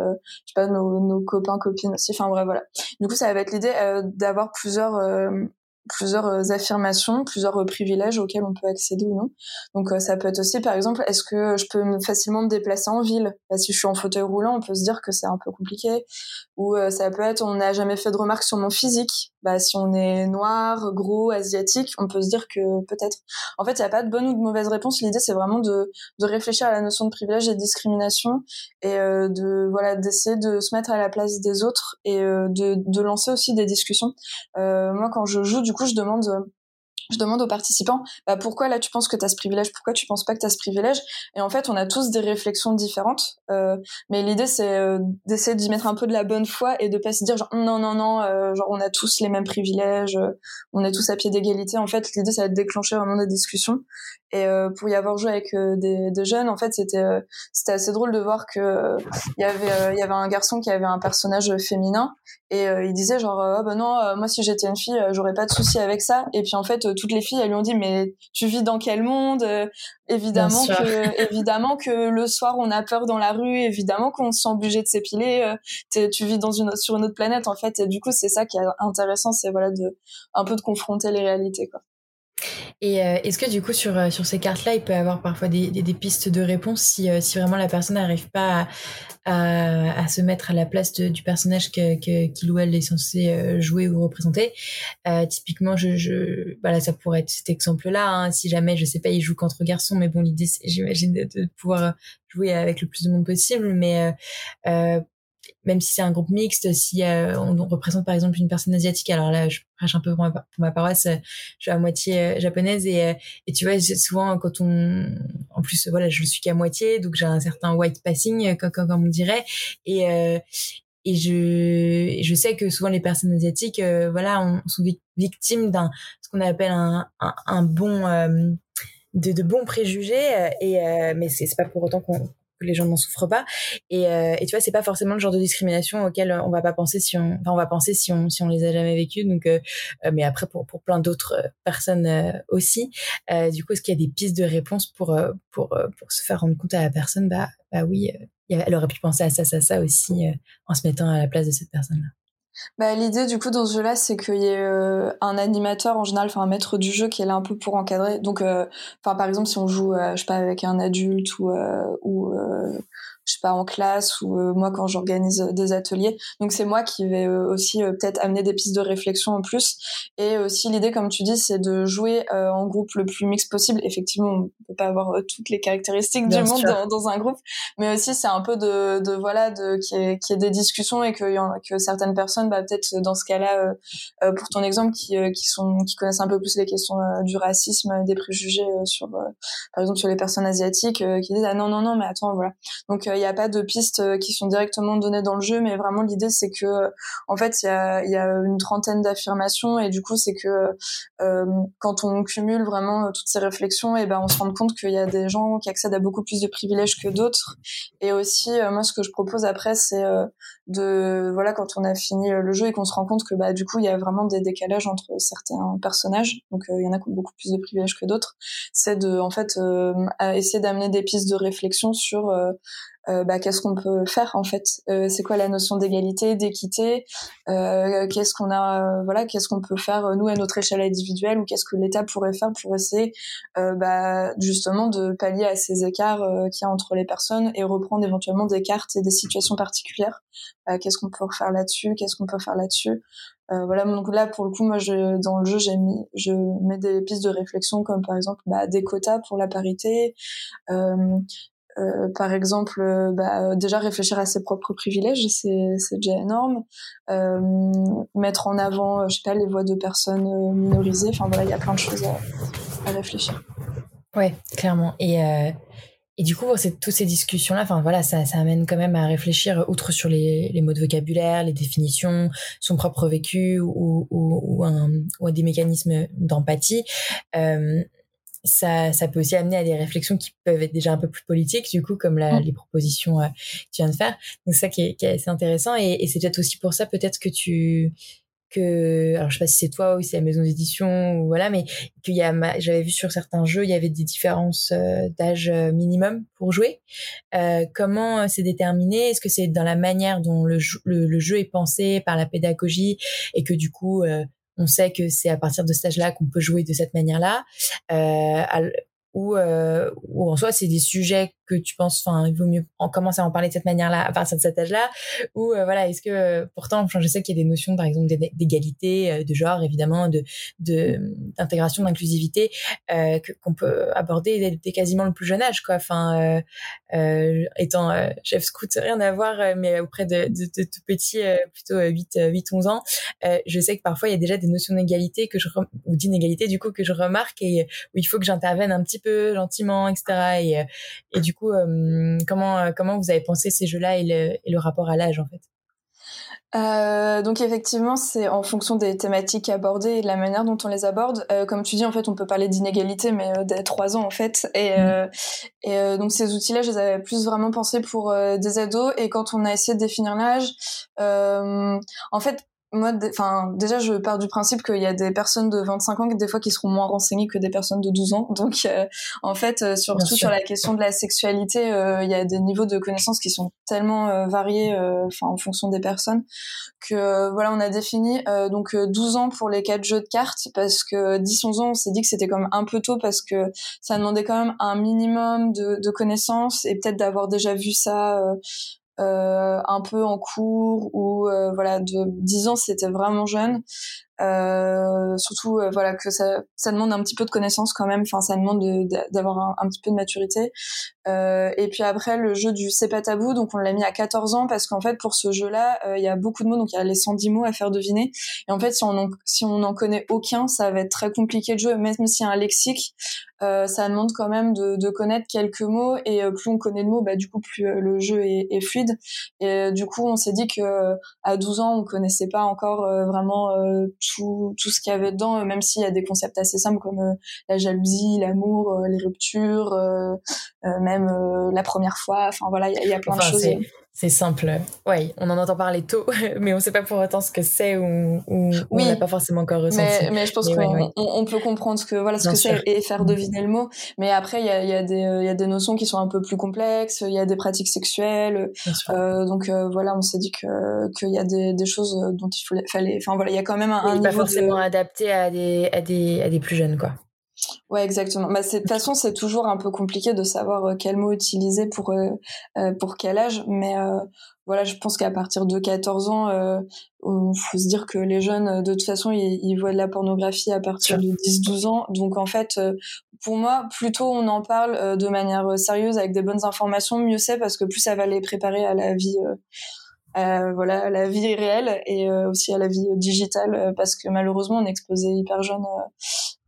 sais pas nos, nos copains copines aussi. Enfin bref voilà. Du coup ça va être l'idée d'avoir plusieurs plusieurs affirmations, plusieurs privilèges auxquels on peut accéder ou non. Donc ça peut être aussi, par exemple, est-ce que je peux facilement me déplacer en ville? Bah, Si je suis en fauteuil roulant, on peut se dire que c'est un peu compliqué. Ou ça peut être, on n'a jamais fait de remarques sur mon physique. Bah, si on est noir, gros, asiatique, on peut se dire que peut-être. En fait, il n'y a pas de bonne ou de mauvaise réponse. L'idée, c'est vraiment de, de réfléchir à la notion de privilège et de discrimination et de voilà d'essayer de se mettre à la place des autres et de, de lancer aussi des discussions. moi, quand je joue, du coup, je demande je demande aux participants bah, pourquoi là tu penses que tu as ce privilège, pourquoi tu penses pas que tu as ce privilège? Et en fait, on a tous des réflexions différentes. Euh, mais l'idée, c'est euh, d'essayer d'y mettre un peu de la bonne foi et de pas se dire genre non, non, non, euh, genre on a tous les mêmes privilèges, euh, on est tous à pied d'égalité. En fait, l'idée, c'est de déclencher vraiment des discussions. Et euh, pour y avoir joué avec des, des, jeunes, en fait, c'était c'était assez drôle de voir que il y avait il y avait un garçon qui avait un personnage féminin et il disait genre oh, bah non, moi si j'étais une fille, j'aurais pas de souci avec ça. Et puis en fait toutes les filles, elles lui ont dit mais tu vis dans quel monde euh, Évidemment que évidemment que le soir on a peur dans la rue, évidemment qu'on se sent obligé de s'épiler. Euh, tu vis dans une sur une autre planète en fait. Et du coup c'est ça qui est intéressant, c'est voilà de un peu de confronter les réalités quoi. Et euh, est-ce que du coup sur, sur ces cartes-là, il peut y avoir parfois des, des, pistes de réponse si, si vraiment la personne n'arrive pas à, à, se mettre à la place du personnage que, que, qu'il ou elle est censé euh, jouer ou représenter? Euh, typiquement, je, je, voilà, ça pourrait être cet exemple-là. Hein, si jamais, je sais pas, il joue contre garçon, mais bon, l'idée, c'est, j'imagine, de, de, pouvoir jouer avec le plus de monde possible. Mais euh, euh même si c'est un groupe mixte, si euh, on, représente par exemple une personne asiatique, alors là je prêche un peu pour ma, paroisse, je suis à moitié euh, japonaise et, euh, et tu vois souvent quand on, en plus voilà je le suis qu'à moitié, donc j'ai un certain white passing comme, comme, on dirait. Et et je je sais que souvent les personnes asiatiques voilà on, sont victimes d'un ce qu'on appelle un, un, bon de, de bons préjugés et mais c'est pas pour autant qu'on que les gens n'en souffrent pas. Et, euh, et tu vois, c'est pas forcément le genre de discrimination auquel on va pas penser si on, enfin, on va penser si on, si on les a jamais vécues. Donc, euh, euh mais après pour, pour plein d'autres euh, personnes euh, aussi. du coup, est-ce qu'il y a des pistes de réponse pour, pour, pour se faire rendre compte à la personne, bah, bah oui, elle aurait pu penser à ça, ça, ça aussi en se mettant à la place de cette personne-là. Bah, l'idée du coup dans ce jeu-là, c'est qu'il y ait euh, un animateur en général, enfin un maître du jeu qui est là un peu pour encadrer. Donc, euh, enfin par exemple si on joue, je sais pas avec un adulte ou ou je sais pas en classe ou euh, moi quand j'organise des ateliers. Donc c'est moi qui vais euh, aussi euh, peut-être amener des pistes de réflexion en plus. Et aussi l'idée, comme tu dis, c'est de jouer en groupe le plus mix possible. Effectivement, on peut pas avoir toutes les caractéristiques du monde dans, dans, un groupe, mais aussi c'est un peu de, de voilà de qu'il y, ait, des discussions et que, que certaines personnes, bah, peut-être dans ce cas-là, pour ton exemple, qui, qui sont qui connaissent un peu plus les questions du racisme, des préjugés sur par exemple sur les personnes asiatiques, qui disent ah non non non mais attends voilà. Donc n'y a pas de pistes euh, qui sont directement données dans le jeu, mais vraiment l'idée c'est que euh, en fait il y a, y a une trentaine d'affirmations et du coup c'est que euh, quand on cumule vraiment toutes ces réflexions, et ben on se rend compte qu'il y a des gens qui accèdent à beaucoup plus de privilèges que d'autres. Et aussi moi ce que je propose après c'est de voilà quand on a fini le jeu et qu'on se rend compte que bah du coup il y a vraiment des décalages entre certains personnages, donc il y en a qui ont beaucoup plus de privilèges que d'autres. C'est de en fait essayer d'amener des pistes de réflexion sur euh, bah, qu'est-ce qu'on peut faire en fait? Euh, c'est quoi la notion d'égalité d'équité? Euh, qu'est-ce qu'on a voilà qu'est-ce qu'on peut faire nous à notre échelle individuelle ou qu'est-ce que l'État pourrait faire pour essayer bah, justement de pallier à ces écarts qu'il y a entre les personnes et reprendre éventuellement des cartes et des situations particulières? Qu'est-ce qu'on peut faire là-dessus? Qu'est-ce qu'on peut faire là-dessus? Euh, voilà donc là pour le coup moi je dans le jeu j'ai mis je mets des pistes de réflexion comme par exemple bah, des quotas pour la parité euh, par exemple, euh, bah, déjà réfléchir à ses propres privilèges, c'est, déjà énorme. Euh, mettre en avant, je sais pas, les voix de personnes minorisées. Enfin voilà, il y a plein de choses à, réfléchir. Ouais, clairement. Et et du coup, toutes ces discussions-là, enfin voilà, ça, amène quand même à réfléchir, outre sur les, mots de vocabulaire, les définitions, son propre vécu ou, ou, des mécanismes d'empathie. Ça, ça peut aussi amener à des réflexions qui peuvent être déjà un peu plus politiques, du coup, comme la, mm. les propositions euh, que tu viens de faire. Donc, ça qui est, qui est assez intéressant. Et, et c'est peut-être aussi pour ça, peut-être que tu, que, alors je sais pas si c'est toi ou si c'est la maison d'édition ou voilà, mais qu'il y a, j'avais vu sur certains jeux, il y avait des différences euh, d'âge euh, minimum pour jouer. Euh, comment c'est déterminé? Est-ce que c'est dans la manière dont le, le, le, jeu est pensé par la pédagogie? Et que du coup, on sait que c'est à partir de cet âge-là qu'on peut jouer de cette manière-là. Euh, ou, euh, ou en soi c'est des sujets que tu penses enfin il vaut mieux en commencer à en parler de cette manière-là à partir de cet âge-là. Ou euh, voilà est-ce que pourtant je sais qu'il y a des notions par exemple d'égalité euh, de genre évidemment de d'intégration d'inclusivité euh, qu'on peut aborder dès, quasiment le plus jeune âge quoi. Enfin euh, étant chef scout rien à voir mais auprès de, de, de tout petits plutôt 8 8 11 ans je sais que parfois il y a déjà des notions d'égalité que je ou d'inégalité du coup que je remarque et où il faut que j'intervienne un petit peu gentiment etc et et du coup euh, comment euh, comment vous avez pensé ces jeux-là et le, et le rapport à l'âge en fait? Euh, donc effectivement, c'est en fonction des thématiques abordées et de la manière dont on les aborde. Euh, comme tu dis, en fait, on peut parler d'inégalité, mais euh, dès trois ans en fait. Et, mmh. et donc ces outils-là, je les avais plus vraiment pensés pour des ados. Et quand on a essayé de définir l'âge, en fait, moi, enfin, déjà, je pars du principe qu'il y a des personnes de 25 ans qui, des fois, qui seront moins renseignées que des personnes de 12 ans. *laughs* Donc, euh, en fait, euh, surtout sur la question de la sexualité, euh, il y a des niveaux de connaissances qui sont tellement variés, enfin, en fonction des personnes, que voilà, on a défini donc 12 ans pour les quatre jeux de cartes parce que 10-11 ans, on s'est dit que c'était comme un peu tôt parce que ça demandait quand même un minimum de, de connaissances et peut-être d'avoir déjà vu ça euh, un peu en cours ou euh, voilà de 10 ans c'était vraiment jeune euh, surtout euh, voilà que ça, ça demande un petit peu de connaissance quand même. Enfin ça demande d'avoir un, un, petit peu de maturité. Euh, et puis après le jeu du c'est pas tabou donc on l'a mis à 14 ans parce qu'en fait pour ce jeu là euh, il y a beaucoup de mots donc il y a les 110 mots à faire deviner. Et en fait si on en, si on n'en connaît aucun ça va être très compliqué de jouer. Même s'il y a un lexique euh, ça demande quand même de, de, connaître quelques mots. Et plus on connaît de mots bah du coup plus le jeu est, est fluide. Et du coup on s'est dit que à 12 ans on connaissait pas encore vraiment tout ce qu'il y avait dedans, euh, même s'il y a des concepts assez simples comme euh, la jalousie, l'amour, euh, les ruptures, même la première fois. Enfin voilà, il y, a plein de choses. C'est simple. Oui, on en entend parler tôt, *laughs* mais on ne sait pas pour autant ce que c'est ou, ou on n'a pas forcément encore ressenti. Mais, mais je pense qu'on on, peut comprendre ce que voilà ce que c'est et faire deviner le mot. Mais après, il y a, y, a des, y a des notions qui sont un peu plus complexes. Il y a des pratiques sexuelles. Euh, donc euh, voilà, on s'est dit que qu'il y a des, des choses dont il fallait. Enfin voilà, il y a quand même un, un pas forcément adapté à des, à des à des plus jeunes quoi. Ouais, exactement. Bah, de toute façon, c'est toujours un peu compliqué de savoir euh, quel mot utiliser pour euh, euh, pour quel âge, mais voilà, je pense qu'à partir de 14 ans, il faut se dire que les jeunes, de toute façon, ils, voient de la pornographie à partir de 10-12 ans. Donc en fait, pour moi, plutôt on en parle de manière sérieuse avec des bonnes informations, mieux c'est parce que plus ça va les préparer à la vie euh, voilà, à la vie réelle et euh, aussi à la vie digitale euh, parce que malheureusement on est exposé hyper jeune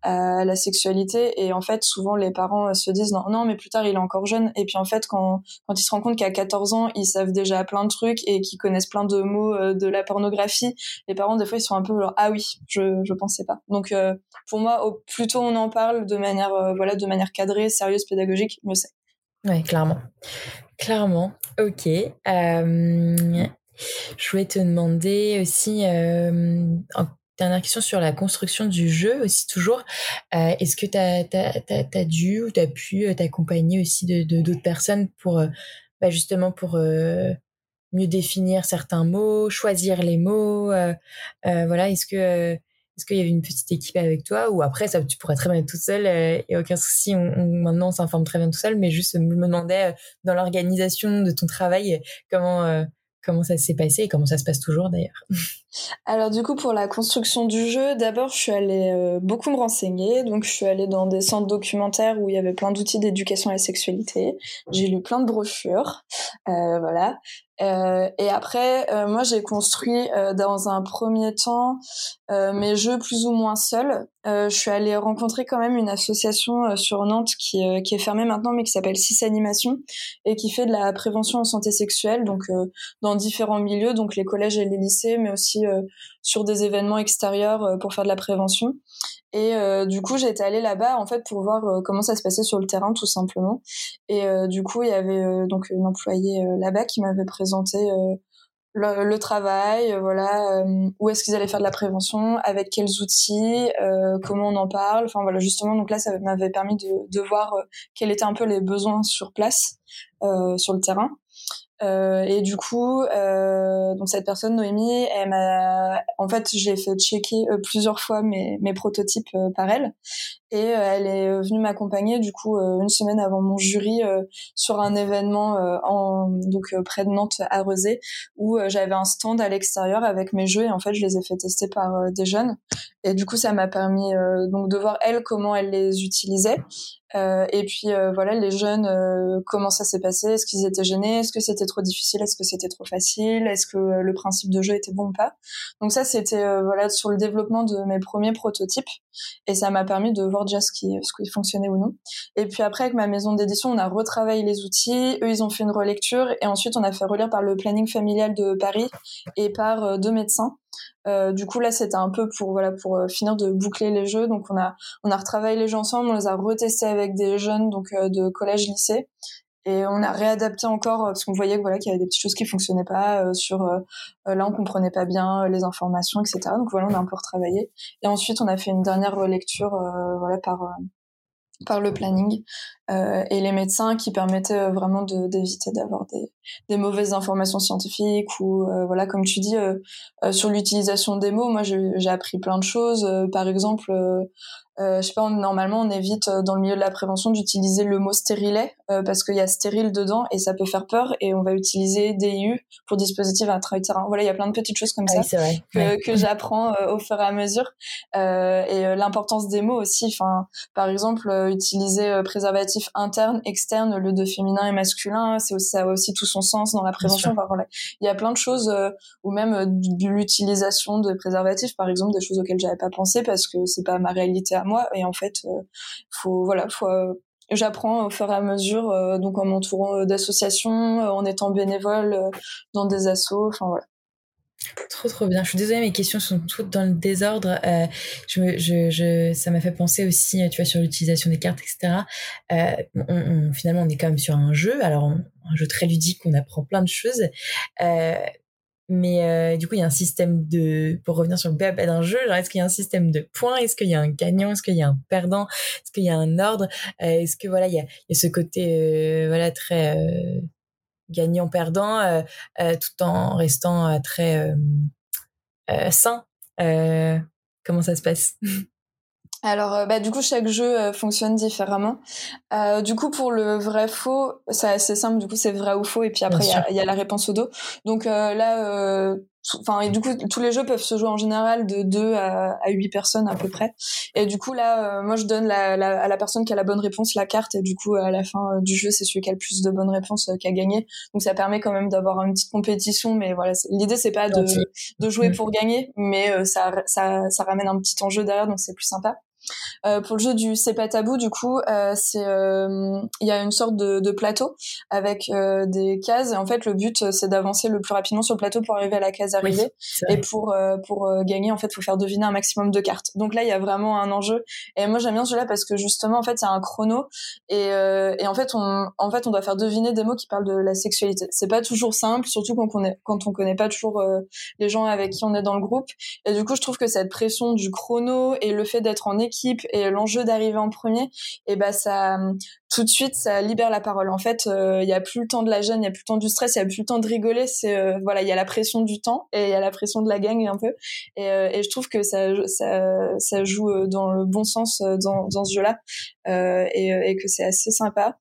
à la sexualité. Et en fait souvent les parents se disent non non mais plus tard il est encore jeune. Et puis en fait quand quand ils se rendent compte qu'à 14 ans ils savent déjà plein de trucs et qu'ils connaissent plein de mots de la pornographie les parents des fois ils sont un peu genre ah oui je je pensais pas. Donc pour moi au plus tôt on en parle de manière voilà de manière cadrée sérieuse pédagogique mieux c'est. Oui clairement clairement ok euh, je voulais te demander aussi, euh, dernière question sur la construction du jeu aussi toujours. Euh, est-ce que tu as, dû ou tu as pu t'accompagner aussi de d'autres personnes pour bah justement pour mieux définir certains mots, choisir les mots Voilà, est-ce que est-ce qu'il y avait une petite équipe avec toi ou après ça tu pourrais très bien être toute seule et aucun souci on, maintenant on s'informe très bien tout seul mais juste je me demandais dans l'organisation de ton travail comment comment ça s'est passé et comment ça se passe toujours d'ailleurs *laughs* Alors du coup pour la construction du jeu, d'abord je suis allée euh, beaucoup me renseigner, donc je suis allée dans des centres documentaires où il y avait plein d'outils d'éducation à la sexualité. J'ai lu plein de brochures, euh, voilà. Euh, et après, moi, j'ai construit dans un premier temps mes jeux plus ou moins seuls. je suis allée rencontrer quand même une association sur Nantes qui, qui est fermée maintenant, mais qui s'appelle Six Animation et qui fait de la prévention en santé sexuelle, donc dans différents milieux, donc les collèges et les lycées, mais aussi sur des événements extérieurs pour faire de la prévention. Et euh, du coup, j'étais allée là-bas en fait pour voir euh, comment ça se passait sur le terrain, tout simplement. Et euh, du coup, il y avait donc une employée là-bas qui m'avait présenté le, le, travail, voilà, où est-ce qu'ils allaient faire de la prévention, avec quels outils, comment on en parle. Enfin voilà, justement, donc là, ça m'avait permis de, de voir quels étaient un peu les besoins sur place, sur le terrain. Euh, et du coup, euh, donc cette personne, Noémie, elle en fait, j'ai fait checker euh, plusieurs fois mes, prototypes par elle, et elle est venue m'accompagner du coup une semaine avant mon jury sur un événement en donc près de Nantes à Rezé où j'avais un stand à l'extérieur avec mes jeux et en fait je les ai fait tester par des jeunes. Et du coup ça m'a permis donc de voir elle comment elle les utilisait euh, et puis euh, voilà, les jeunes, euh, comment ça s'est passé? Est-ce qu'ils étaient gênés? Est-ce que c'était trop difficile? Est-ce que c'était trop facile? Est-ce que le principe de jeu était bon ou pas? Donc ça, c'était voilà sur le développement de mes premiers prototypes, et ça m'a permis de voir ce qui, fonctionnait ou non. Et puis après, avec ma maison d'édition, on a retravaillé les outils. Eux, ils ont fait une relecture, et ensuite on a fait relire par le planning familial de Paris et par deux médecins. Euh, du coup là c'était un peu pour voilà pour euh, finir de boucler les jeux donc on a on a retravaillé les jeux ensemble on les a retestés avec des jeunes donc euh, de collège lycée et on a réadapté encore parce qu'on voyait que voilà qu'il y avait des petites choses qui fonctionnaient pas sur là on comprenait pas bien les informations etc donc voilà on a un peu retravaillé. Et ensuite on a fait une dernière relecture voilà par par le planning euh, et les médecins qui permettaient euh, vraiment d'éviter d'avoir des, des, mauvaises informations scientifiques ou euh, voilà comme tu dis euh, sur l'utilisation des mots. Moi j'ai appris plein de choses par exemple euh, je sais pas, normalement on évite euh, dans le milieu de la prévention d'utiliser le mot stérilet euh, parce qu'il y a stérile dedans et ça peut faire peur et on va utiliser DIU pour dispositif intra-utérin. Voilà, il y a plein de petites choses comme ça que, que j'apprends au fur et à mesure et l'importance des mots aussi. Enfin, par exemple, utiliser préservatif interne, externe, le de féminin et masculin, c'est ça a aussi tout son sens dans la prévention. Enfin, voilà. Il y a plein de choses ou même de l'utilisation de préservatifs, par exemple, des choses auxquelles j'avais pas pensé parce que c'est pas ma réalité moi. Et en fait, euh, faut voilà, faut euh, j'apprends au fur et à mesure, euh, donc en m'entourant d'associations, en étant bénévole dans des assos, enfin voilà. Trop trop bien. Je suis désolée, mes questions sont toutes dans le désordre. ça m'a fait penser aussi, tu sur l'utilisation des cartes, etc. on, finalement, on est quand même sur un jeu, alors un jeu très ludique, on apprend plein de choses. Mais euh, du coup, il y a un système de, pour revenir sur le BAP d'un jeu, est-ce qu'il y a un système de points? Est-ce qu'il y a un gagnant? Est-ce qu'il y a un perdant? Est-ce qu'il y a un ordre? Euh, Est-ce que voilà, il y a, il y a ce côté euh, voilà très gagnant-perdant tout en restant très sain. Comment ça se passe? *laughs* Alors, euh, bah, du coup, chaque jeu euh, fonctionne différemment. Euh, du coup, pour le vrai faux, c'est assez simple. Du coup, c'est vrai ou faux, et puis après, il y, y a, la réponse au dos. Donc là, enfin et du coup tous les jeux peuvent se jouer en général de 2 à, à 8 personnes à peu près. Et du coup là euh, moi je donne la, la, à la personne qui a la bonne réponse la carte. Et du coup à la fin euh, du jeu c'est celui qui a le plus de bonnes réponses euh, qui a gagné. Donc ça permet quand même d'avoir une petite compétition. Mais voilà l'idée c'est pas de, de jouer mm. pour gagner. Mais ça, ça ça ramène un petit enjeu derrière. Donc c'est plus sympa euh, pour le jeu du C'est pas tabou, du coup, euh, c'est euh, il y a une sorte de, de plateau avec des cases. Et en fait, le but c'est d'avancer le plus rapidement sur le plateau pour arriver à la case arrivée. et pour pour gagner, en fait, faut faire deviner un maximum de cartes. Donc là, il y a vraiment un enjeu. Et moi, j'aime bien celui-là parce que justement, en fait, il y a un chrono et, et en fait, on en fait, on doit faire deviner des mots qui parlent de la sexualité. C'est pas toujours simple, surtout quand on est quand on connaît pas toujours les gens avec qui on est dans le groupe. Et du coup, je trouve que cette pression du chrono et le fait d'être en équipe et l'enjeu d'arriver en premier, et ben ça tout de suite ça libère la parole. En fait, il euh, y a plus le temps de la gêne, il y a plus le temps du stress, il y a plus le temps de rigoler. C'est euh, voilà, il y a la pression du temps et il y a la pression de la gang un peu. Et, euh, je trouve que ça ça joue dans le bon sens dans ce jeu-là et, et que c'est assez sympa.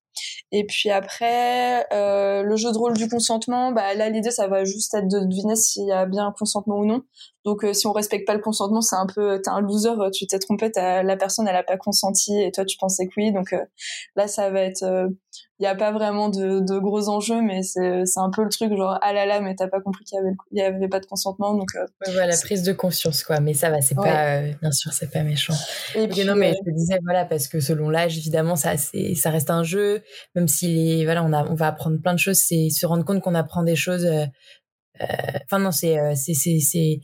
Et puis après, euh, le jeu de rôle du consentement, bah là l'idée ça va juste être de deviner s'il y a bien un consentement ou non. Donc euh, si on respecte pas le consentement, c'est un peu t'es un loser, tu t'es trompé, la personne elle a pas consenti et toi tu pensais que oui. Donc euh, là ça va être il y a pas vraiment de, de gros enjeux, mais c'est c'est un peu le truc genre ah là là, mais t'as pas compris qu'il y avait il y avait pas de consentement, donc euh, voilà prise de conscience quoi. Mais ça va, c'est pas euh, bien sûr c'est pas méchant. Et puis, non mais je te disais voilà parce que selon l'âge évidemment ça c'est ça reste un jeu, même si voilà on a on va apprendre plein de choses, c'est se rendre compte qu'on apprend des choses. Euh, enfin non c'est c'est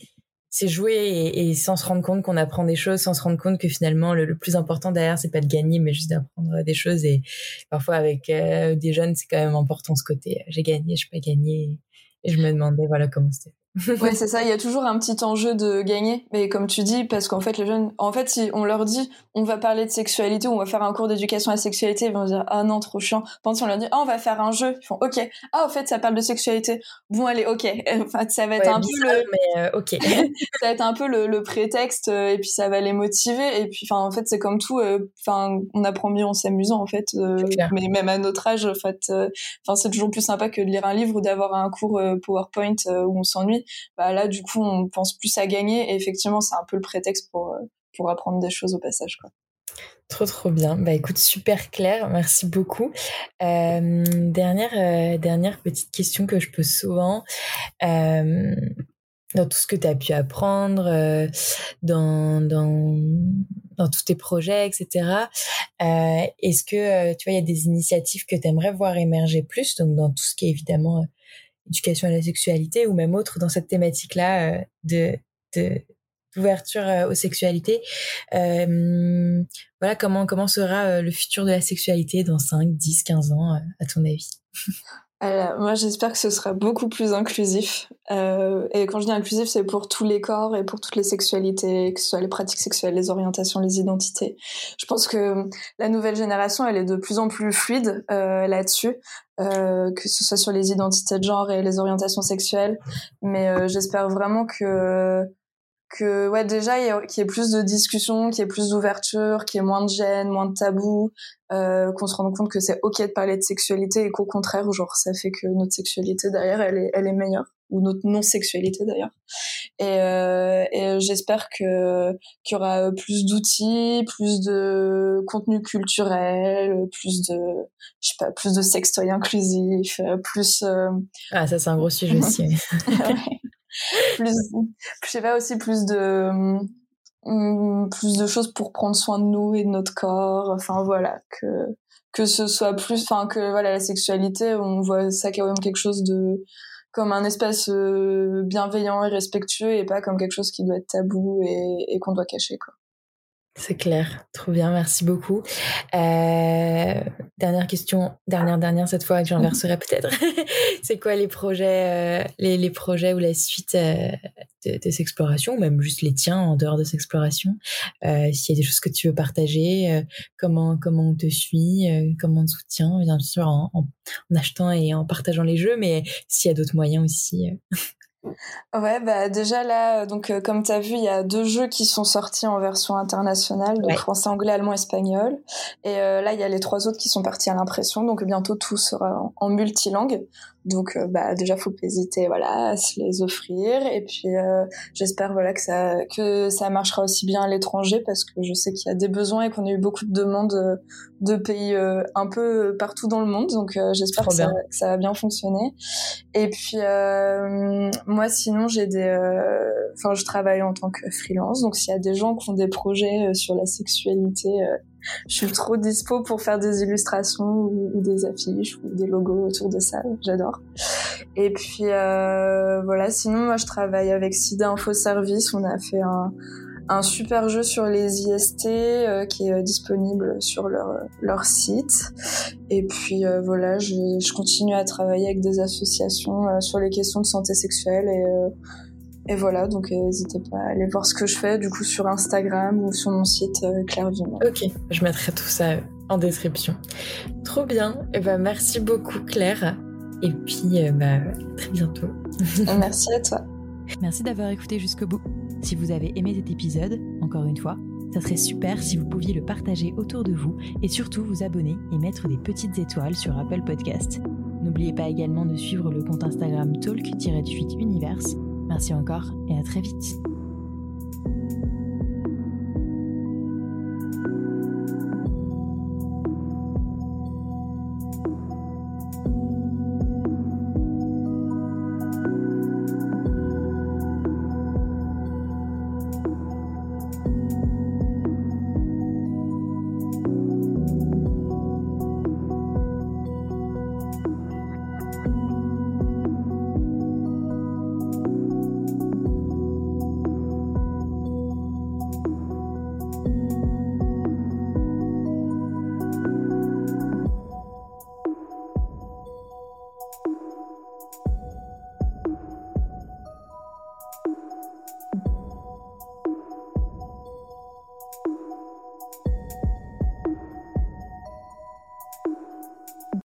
c'est jouer et, sans se rendre compte qu'on apprend des choses, sans se rendre compte que finalement le, plus important derrière c'est pas de gagner mais juste d'apprendre des choses et parfois avec euh, des jeunes c'est quand même important ce côté j'ai gagné, je pas gagné et je me demandais voilà comment c'était. *laughs* ouais, c'est ça. Il y a toujours un petit enjeu de gagner. Mais comme tu dis, parce qu'en fait, les jeunes, en fait, si on leur dit, on va parler de sexualité, on va faire un cours d'éducation à la sexualité, ils vont dire, ah non, trop chiant. Pendant si on leur dit, ah, on va faire un jeu, ils font, ok. Ah, en fait, ça parle de sexualité. Bon, allez, ok. *laughs* Enfin, ça va être un peu le, mais euh, ok. *laughs* ça va être un peu le, le prétexte, euh, et puis ça va les motiver. Et puis, enfin, en fait, c'est comme tout. Euh, enfin, on apprend mieux en s'amusant, en fait. mais même à notre âge, en fait, enfin, c'est toujours plus sympa que de lire un livre ou d'avoir un cours PowerPoint où on s'ennuie. Bah là, du coup, on pense plus à gagner. Et effectivement, c'est un peu le prétexte pour, euh, pour apprendre des choses au passage. Quoi. Trop trop bien. Bah écoute, super clair. Merci beaucoup. Euh, dernière euh, dernière petite question que je pose souvent. dans tout ce que tu as pu apprendre, dans, dans, dans tous tes projets, etc. Est-ce que tu vois, il y a des initiatives que tu aimerais voir émerger plus, donc dans tout ce qui est évidemment éducation à la sexualité ou même autre dans cette thématique-là euh, de, d'ouverture euh, aux sexualités. Euh, voilà, comment, comment sera le futur de la sexualité dans 5, 10, 15 ans, à ton avis? *laughs* alors, moi, j'espère que ce sera beaucoup plus inclusif. Euh, et quand je dis inclusif, c'est pour tous les corps et pour toutes les sexualités, que ce soit les pratiques sexuelles, les orientations, les identités. Je pense que la nouvelle génération, elle est de plus en plus fluide euh, là-dessus, euh, que ce soit sur les identités de genre et les orientations sexuelles. Mais euh, j'espère vraiment que que ouais déjà qu'il y ait plus de discussions, qu'il y ait plus d'ouverture, qu'il y ait moins de gêne, moins de tabous, euh, qu'on se rende compte que c'est ok de parler de sexualité et qu'au contraire genre ça fait que notre sexualité derrière elle est elle est meilleure. Ou notre non sexualité d'ailleurs. Et, euh, et j'espère que qu'il y aura plus d'outils plus de contenu culturel plus de je sais pas plus de sextoy inclusif plus euh... ah ça c'est un gros sujet aussi *laughs* plus, je sais pas aussi plus de hum, plus de choses pour prendre soin de nous et de notre corps. Enfin voilà que que ce soit plus, enfin que voilà la sexualité, on voit ça quand même quelque chose de comme un espace euh, bienveillant et respectueux et pas comme quelque chose qui doit être tabou et, et qu'on doit cacher quoi. C'est clair, trop bien, merci beaucoup. Euh, dernière question, dernière, dernière cette fois que j'inverserai peut-être. *laughs* c'est quoi les projets, euh, les, les, projets ou la suite euh, de, de, ces explorations, ou même juste les tiens en dehors de ces explorations? Euh, S'il y a des choses que tu veux partager, euh, comment comment on te suit, euh, comment on te soutient, bien sûr en, en, en, achetant et en partageant les jeux, mais s'il y a d'autres moyens aussi. *laughs* Ouais, bah déjà là, euh, donc euh, comme tu as vu, il y a deux jeux qui sont sortis en version internationale, donc français, anglais, allemand, espagnol. Et euh, là, il y a les trois autres qui sont partis à l'impression, donc bientôt tout sera en, en multilingue. Donc euh, bah déjà faut pas hésiter voilà à se les offrir. Et puis euh, j'espère voilà que ça que ça marchera aussi bien à l'étranger parce que je sais qu'il y a des besoins et qu'on a eu beaucoup de demandes euh, de pays un peu partout dans le monde. Donc j'espère que ça, que ça, va bien fonctionner. Et puis moi sinon j'ai des enfin je travaille en tant que freelance. Donc s'il y a des gens qui ont des projets sur la sexualité je suis trop dispo pour faire des illustrations ou, des affiches ou des logos autour de ça. J'adore. Et puis euh, voilà. Sinon, moi, je travaille avec SIDA Info Service. On a fait un, super jeu sur les IST euh, qui est euh, disponible sur leur, site. Et puis euh, voilà, je, je, continue à travailler avec des associations sur les questions de santé sexuelle et et voilà, donc euh, n'hésitez pas à aller voir ce que je fais du coup sur Instagram ou sur mon site euh, Claire. Ok, je mettrai tout ça en description. Trop bien, et eh ben merci beaucoup Claire. Et puis euh, bah, très bientôt. *laughs* merci à toi. Merci d'avoir écouté jusqu'au bout. Si vous avez aimé cet épisode, encore une fois, ça serait super si vous pouviez le partager autour de vous et surtout vous abonner et mettre des petites étoiles sur Apple Podcast. N'oubliez pas également de suivre le compte Instagram talk-univers Merci encore et à très vite.